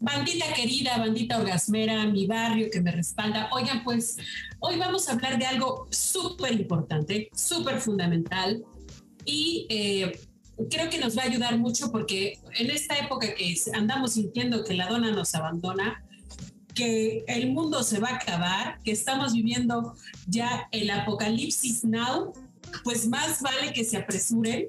Bandita querida, bandita orgasmera, mi barrio que me respalda. Oigan, pues hoy vamos a hablar de algo súper importante, súper fundamental y eh, creo que nos va a ayudar mucho porque en esta época que andamos sintiendo que la dona nos abandona, que el mundo se va a acabar, que estamos viviendo ya el apocalipsis now, pues más vale que se apresuren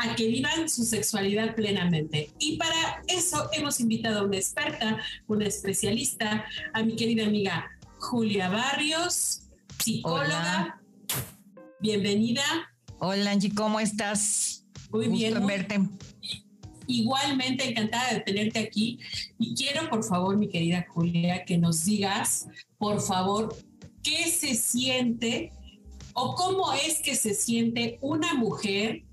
a que vivan su sexualidad plenamente. Y para eso hemos invitado a una experta, una especialista, a mi querida amiga Julia Barrios, psicóloga. Bienvenida. Hola Angie, ¿cómo estás? Muy bien. verte. Igualmente encantada de tenerte aquí. Y quiero, por favor, mi querida Julia, que nos digas, por favor, qué se siente o cómo es que se siente una mujer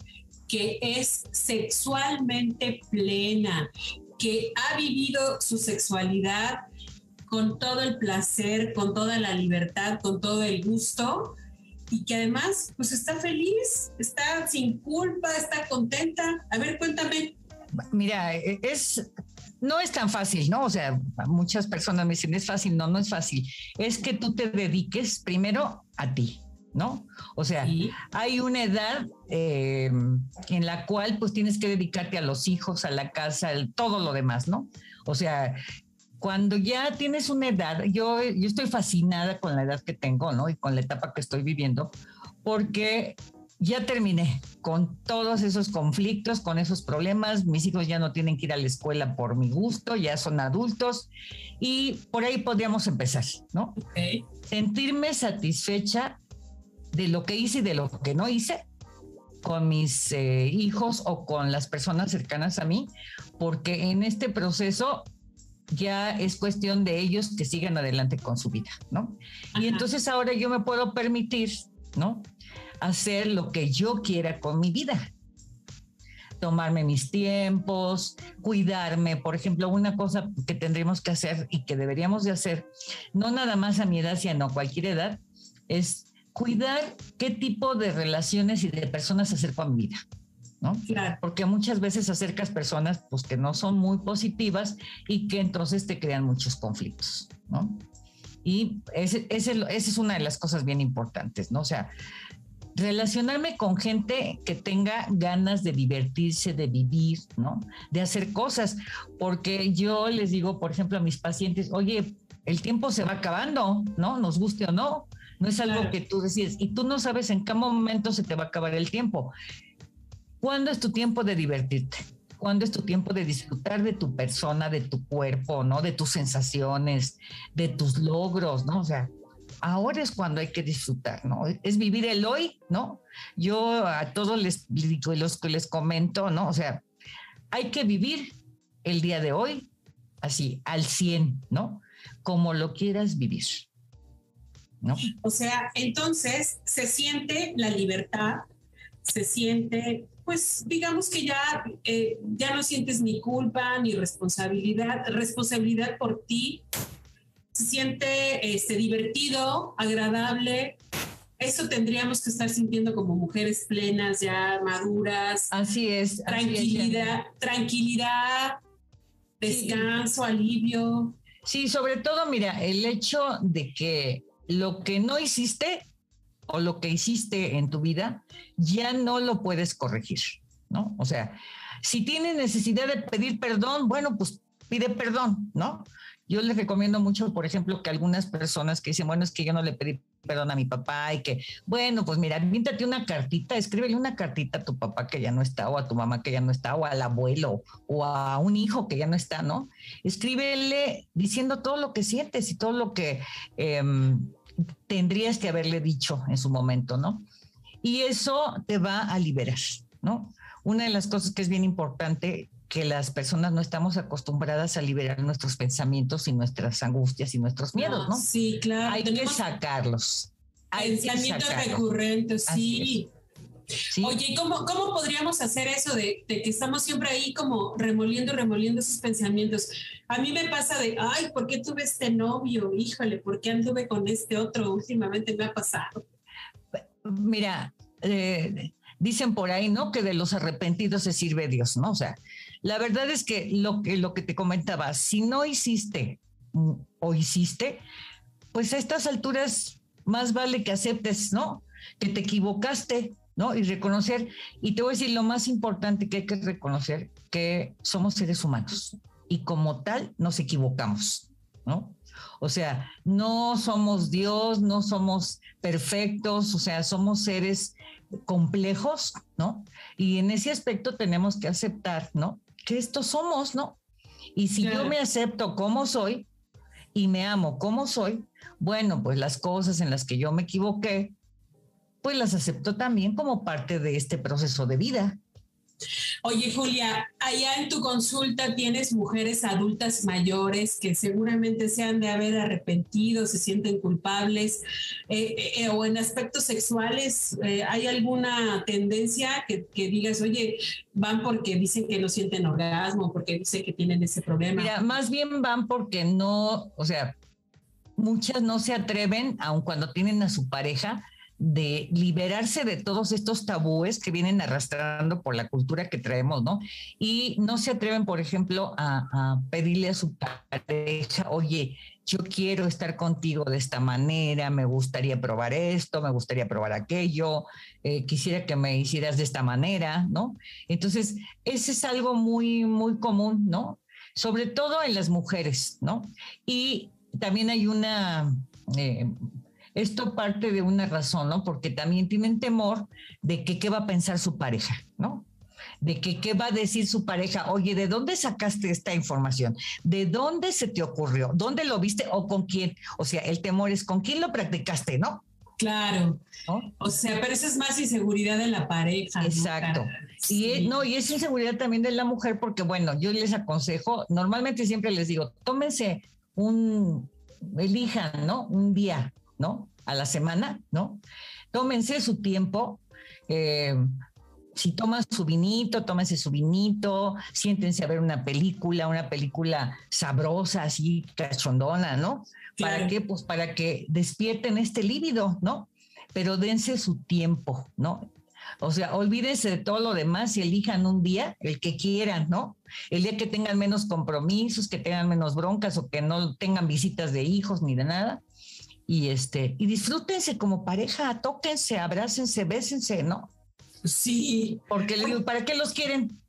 que es sexualmente plena, que ha vivido su sexualidad con todo el placer, con toda la libertad, con todo el gusto y que además pues está feliz, está sin culpa, está contenta. A ver, cuéntame. Mira, es no es tan fácil, ¿no? O sea, muchas personas me dicen, es fácil, no, no es fácil. Es que tú te dediques primero a ti, ¿no? O sea, hay una edad eh, en la cual pues tienes que dedicarte a los hijos, a la casa, todo lo demás, ¿no? O sea, cuando ya tienes una edad, yo, yo estoy fascinada con la edad que tengo, ¿no? Y con la etapa que estoy viviendo, porque ya terminé con todos esos conflictos, con esos problemas. Mis hijos ya no tienen que ir a la escuela por mi gusto, ya son adultos y por ahí podríamos empezar, ¿no? Sentirme satisfecha de lo que hice y de lo que no hice con mis eh, hijos o con las personas cercanas a mí, porque en este proceso ya es cuestión de ellos que sigan adelante con su vida, ¿no? Y entonces ahora yo me puedo permitir, ¿no? Hacer lo que yo quiera con mi vida. Tomarme mis tiempos, cuidarme. Por ejemplo, una cosa que tendríamos que hacer y que deberíamos de hacer, no nada más a mi edad, sino a cualquier edad, es cuidar qué tipo de relaciones y de personas acerco a mi vida. ¿no? Claro. Porque muchas veces acercas personas pues, que no son muy positivas y que entonces te crean muchos conflictos, ¿no? Y esa ese, es una de las cosas bien importantes, ¿no? O sea, relacionarme con gente que tenga ganas de divertirse, de vivir, ¿no? De hacer cosas, porque yo les digo, por ejemplo, a mis pacientes, oye, el tiempo se va acabando, ¿no? Nos guste o no. No es algo que tú decides y tú no sabes en qué momento se te va a acabar el tiempo. ¿Cuándo es tu tiempo de divertirte? ¿Cuándo es tu tiempo de disfrutar de tu persona, de tu cuerpo, ¿no? De tus sensaciones, de tus logros, ¿no? O sea, ahora es cuando hay que disfrutar, ¿no? Es vivir el hoy, ¿no? Yo a todos les digo los que les comento, ¿no? O sea, hay que vivir el día de hoy así, al 100, ¿no? Como lo quieras vivir. O sea, entonces se siente la libertad, se siente, pues digamos que ya, eh, ya no sientes ni culpa ni responsabilidad, responsabilidad por ti, se siente este, divertido, agradable. Eso tendríamos que estar sintiendo como mujeres plenas, ya maduras. Así es. Tranquilidad, tranquilidad, descanso, alivio. Sí, sobre todo, mira, el hecho de que lo que no hiciste o lo que hiciste en tu vida ya no lo puedes corregir, ¿no? O sea, si tienes necesidad de pedir perdón, bueno, pues pide perdón, ¿no? Yo les recomiendo mucho, por ejemplo, que algunas personas que dicen, bueno, es que yo no le pedí perdón a mi papá y que, bueno, pues mira, píntate una cartita, escríbele una cartita a tu papá que ya no está, o a tu mamá que ya no está, o al abuelo, o a un hijo que ya no está, ¿no? Escríbele diciendo todo lo que sientes y todo lo que em, tendrías que haberle dicho en su momento, ¿no? Y eso te va a liberar, ¿no? una de las cosas que es bien importante que las personas no estamos acostumbradas a liberar nuestros pensamientos y nuestras angustias y nuestros miedos, ¿no? Sí, claro. Hay que sacarlos. Pensamientos recurrentes, sí. Oye, ¿cómo, ¿cómo podríamos hacer eso de, de, que estamos siempre ahí como remoliendo, remoliendo esos pensamientos? A mí me pasa de, ay, ¿por qué tuve este novio? Híjole, ¿por qué anduve con este otro? Últimamente me ha pasado. Mira, eh, dicen por ahí, ¿no? Que de los arrepentidos se sirve Dios, ¿no? O sea, la verdad es que lo que, lo que te comentaba, si no hiciste mm, o hiciste, pues a estas alturas más vale que aceptes, ¿no? Que te equivocaste, ¿no? Y reconocer, y te voy a decir lo más importante que hay que reconocer, que somos seres humanos y como tal nos equivocamos, ¿no? O sea, no somos Dios, no somos perfectos, o sea, somos seres complejos, ¿no? Y en ese aspecto tenemos que aceptar, ¿no? Que estos somos, ¿no? Y si yo me acepto como soy y me amo como soy, bueno, pues las cosas en las que yo me equivoqué, pues las acepto también como parte de este proceso de vida. Oye, Julia, allá en tu consulta tienes mujeres adultas mayores que seguramente se han de haber arrepentido, se sienten culpables, eh, eh, o en aspectos sexuales, eh, ¿hay alguna tendencia que, que, digas, oye, van porque dicen que no sienten orgasmo, porque dicen que tienen ese problema? Mira, más bien van porque no, o sea, muchas no se atreven, aun cuando tienen a su pareja, de liberarse de todos estos tabúes que vienen arrastrando por la cultura que traemos, ¿no? Y no se atreven, por ejemplo, a, pedirle a su pareja, oye, yo quiero estar contigo de esta manera, me gustaría probar esto, me gustaría probar aquello, eh, quisiera que me hicieras de esta manera, ¿no? Entonces, ese es algo muy, muy común, ¿no? Sobre todo en las mujeres, ¿no? Y también hay una... Eh, esto parte de una razón, ¿no? Porque también tienen temor de que qué va a pensar su pareja, ¿no? De que qué va a decir su pareja, oye, ¿de dónde sacaste esta información? ¿De dónde se te ocurrió? ¿Dónde lo viste o con quién? O sea, el temor es con quién lo practicaste, ¿no? Claro. O sea, pero eso es más inseguridad de la pareja. Exacto. Y no, y es inseguridad también de la mujer, porque bueno, yo les aconsejo, normalmente siempre les digo, tómense un, elijan, ¿no? Un día, ¿no? A la semana, ¿no? Tómense su tiempo. Eh, si toman su vinito, tómense su vinito, siéntense a ver una película, una película sabrosa, así cachondona, ¿no? ¿Para qué? Pues para que despierten este líbido, ¿no? Pero dense su tiempo, ¿no? O sea, olvídense de todo lo demás y elijan un día, el que quieran, ¿no? El día que tengan menos compromisos, que tengan menos broncas o que no tengan visitas de hijos ni de nada y este y disfrútense como pareja, tóquense, abrácense, bésense, ¿no? Sí. Porque le digo, ¿para qué los quieren?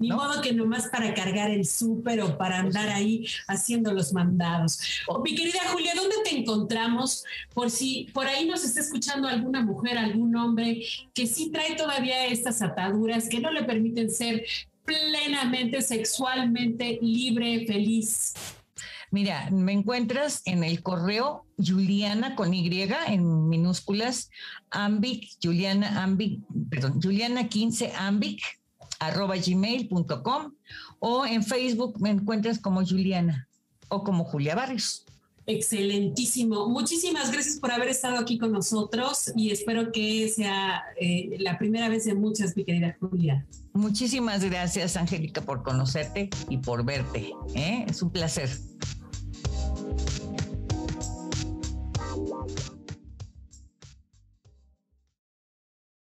Ni modo que nomás para cargar el súper o para pues andar ahí haciendo los mandados. Oh, mi querida Julia, ¿dónde te encontramos? Por si por ahí nos está escuchando alguna mujer, algún hombre que sí trae todavía estas ataduras que no le permiten ser plenamente sexualmente libre, feliz. Mira, me encuentras en el correo Juliana con Y en minúsculas, ambic, Juliana ambic, perdón, Juliana 15 ambic arroba gmail.com o en Facebook me encuentras como Juliana o como Julia Barrios. Excelentísimo. Muchísimas gracias por haber estado aquí con nosotros y espero que sea eh, la primera vez de muchas, mi querida Julia. Muchísimas gracias, Angélica, por conocerte y por verte. ¿eh? Es un placer.